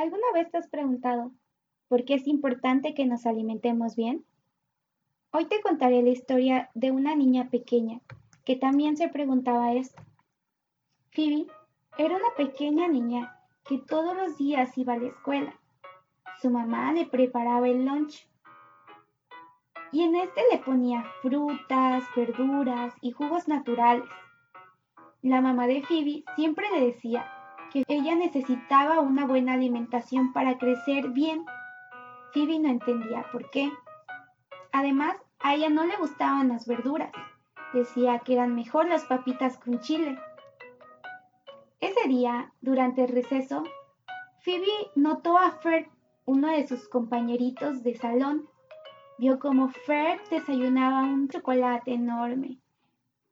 ¿Alguna vez te has preguntado por qué es importante que nos alimentemos bien? Hoy te contaré la historia de una niña pequeña que también se preguntaba esto. Phoebe era una pequeña niña que todos los días iba a la escuela. Su mamá le preparaba el lunch y en este le ponía frutas, verduras y jugos naturales. La mamá de Phoebe siempre le decía que ella necesitaba una buena alimentación para crecer bien. Phoebe no entendía por qué. Además, a ella no le gustaban las verduras. Decía que eran mejor las papitas con chile. Ese día, durante el receso, Phoebe notó a Ferd, uno de sus compañeritos de salón, vio como Fred desayunaba un chocolate enorme,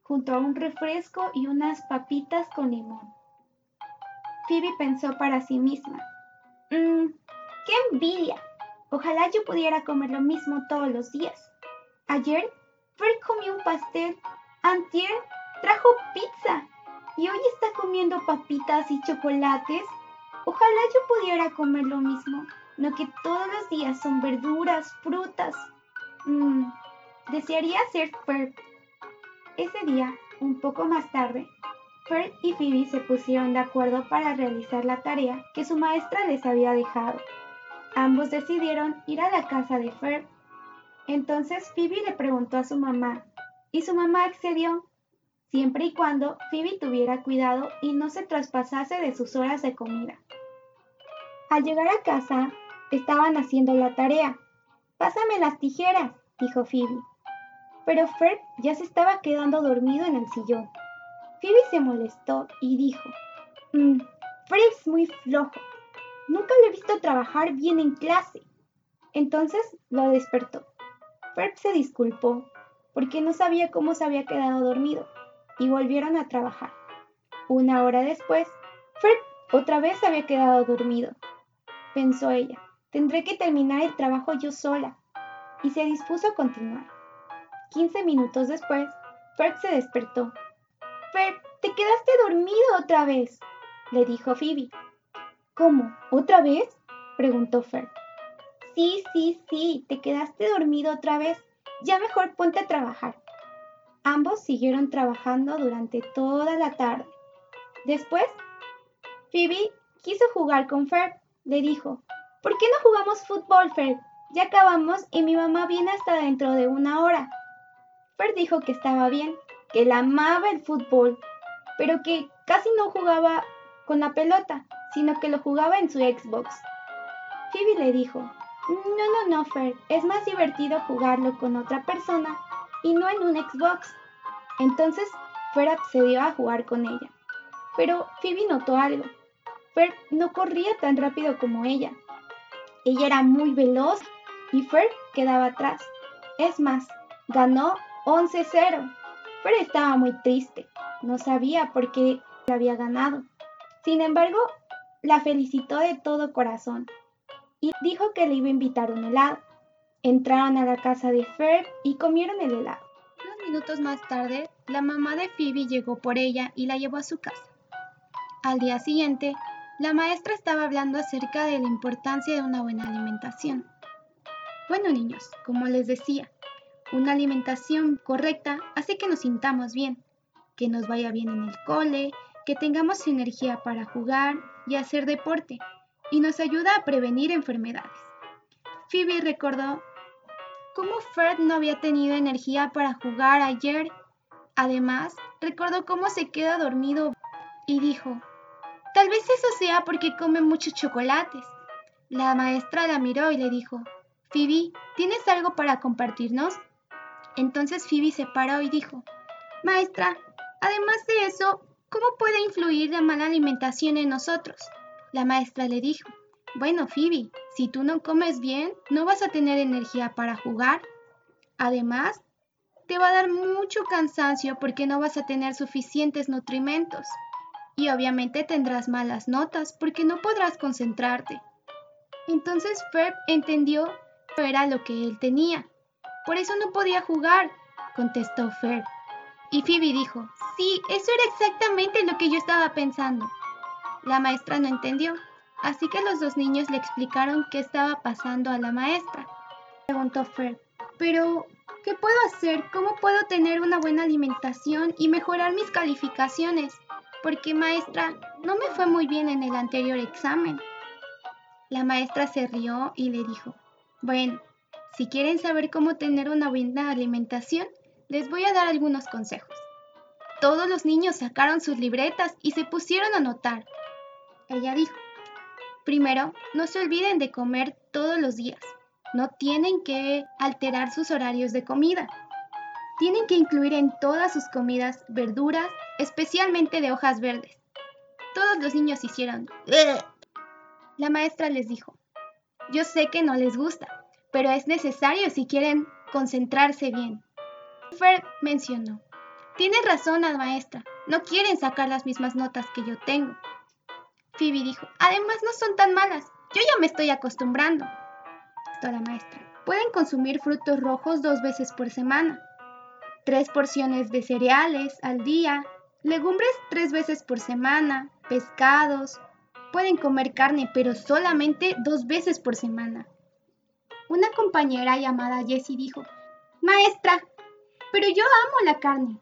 junto a un refresco y unas papitas con limón. Phoebe pensó para sí misma, mmm, ¡qué envidia! Ojalá yo pudiera comer lo mismo todos los días. Ayer Fred comió un pastel, antier trajo pizza y hoy está comiendo papitas y chocolates. Ojalá yo pudiera comer lo mismo, no que todos los días son verduras, frutas, Mmm, desearía ser Ferb. Ese día, un poco más tarde, Ferb y Phoebe se pusieron de acuerdo para realizar la tarea que su maestra les había dejado. Ambos decidieron ir a la casa de Ferb. Entonces Phoebe le preguntó a su mamá, y su mamá accedió, siempre y cuando Phoebe tuviera cuidado y no se traspasase de sus horas de comida. Al llegar a casa, estaban haciendo la tarea. Pásame las tijeras, dijo Phoebe. Pero Fred ya se estaba quedando dormido en el sillón. Phoebe se molestó y dijo, mmm, Fred es muy flojo. Nunca le he visto trabajar bien en clase. Entonces lo despertó. Fred se disculpó porque no sabía cómo se había quedado dormido y volvieron a trabajar. Una hora después, Fred otra vez había quedado dormido. Pensó ella, tendré que terminar el trabajo yo sola y se dispuso a continuar. Quince minutos después, Fred se despertó. Fred, te quedaste dormido otra vez, le dijo Phoebe. ¿Cómo? ¿Otra vez? preguntó Fred. Sí, sí, sí, te quedaste dormido otra vez. Ya mejor ponte a trabajar. Ambos siguieron trabajando durante toda la tarde. Después, Phoebe quiso jugar con Fred. Le dijo, ¿por qué no jugamos fútbol, Fred? Ya acabamos y mi mamá viene hasta dentro de una hora. Fer dijo que estaba bien, que él amaba el fútbol, pero que casi no jugaba con la pelota, sino que lo jugaba en su Xbox. Phoebe le dijo, no, no, no, Fer, es más divertido jugarlo con otra persona y no en un Xbox. Entonces, Fer accedió a jugar con ella. Pero Phoebe notó algo. Fer no corría tan rápido como ella. Ella era muy veloz y Fer quedaba atrás. Es más, ganó 11-0. Fer estaba muy triste, no sabía por qué había ganado. Sin embargo, la felicitó de todo corazón y dijo que le iba a invitar un helado. Entraron a la casa de Fer y comieron el helado. Unos minutos más tarde, la mamá de Phoebe llegó por ella y la llevó a su casa. Al día siguiente, la maestra estaba hablando acerca de la importancia de una buena alimentación. Bueno niños, como les decía, una alimentación correcta hace que nos sintamos bien, que nos vaya bien en el cole, que tengamos energía para jugar y hacer deporte, y nos ayuda a prevenir enfermedades. Phoebe recordó cómo Fred no había tenido energía para jugar ayer. Además, recordó cómo se queda dormido y dijo, tal vez eso sea porque come muchos chocolates. La maestra la miró y le dijo, Phoebe, ¿tienes algo para compartirnos? Entonces Phoebe se paró y dijo, Maestra, además de eso, ¿cómo puede influir la mala alimentación en nosotros? La maestra le dijo, Bueno, Phoebe, si tú no comes bien, no vas a tener energía para jugar. Además, te va a dar mucho cansancio porque no vas a tener suficientes nutrimentos. Y obviamente tendrás malas notas porque no podrás concentrarte. Entonces Ferb entendió era lo que él tenía. Por eso no podía jugar, contestó Fer. Y Phoebe dijo, sí, eso era exactamente lo que yo estaba pensando. La maestra no entendió, así que los dos niños le explicaron qué estaba pasando a la maestra. Preguntó Fer, pero ¿qué puedo hacer? ¿Cómo puedo tener una buena alimentación y mejorar mis calificaciones? Porque maestra, no me fue muy bien en el anterior examen. La maestra se rió y le dijo, bueno, si quieren saber cómo tener una buena alimentación, les voy a dar algunos consejos. Todos los niños sacaron sus libretas y se pusieron a anotar. Ella dijo, primero, no se olviden de comer todos los días. No tienen que alterar sus horarios de comida. Tienen que incluir en todas sus comidas verduras, especialmente de hojas verdes. Todos los niños hicieron. La maestra les dijo, yo sé que no les gusta, pero es necesario si quieren concentrarse bien. Fer mencionó, tienes razón, maestra, no quieren sacar las mismas notas que yo tengo. Phoebe dijo, además no son tan malas, yo ya me estoy acostumbrando. la maestra, pueden consumir frutos rojos dos veces por semana, tres porciones de cereales al día, legumbres tres veces por semana, pescados, pueden comer carne, pero solamente dos veces por semana. Una compañera llamada Jessie dijo, Maestra, pero yo amo la carne.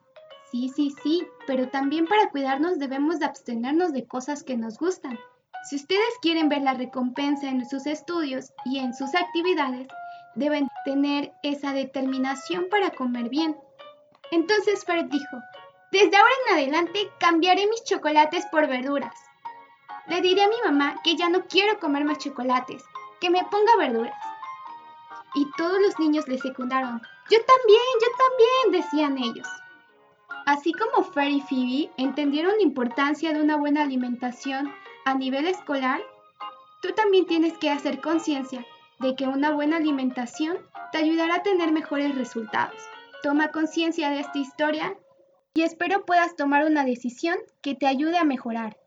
Sí, sí, sí, pero también para cuidarnos debemos de abstenernos de cosas que nos gustan. Si ustedes quieren ver la recompensa en sus estudios y en sus actividades, deben tener esa determinación para comer bien. Entonces Fred dijo, desde ahora en adelante cambiaré mis chocolates por verduras. Le diré a mi mamá que ya no quiero comer más chocolates, que me ponga verduras. Y todos los niños le secundaron. Yo también, yo también, decían ellos. Así como Fer y Phoebe entendieron la importancia de una buena alimentación a nivel escolar, tú también tienes que hacer conciencia de que una buena alimentación te ayudará a tener mejores resultados. Toma conciencia de esta historia y espero puedas tomar una decisión que te ayude a mejorar.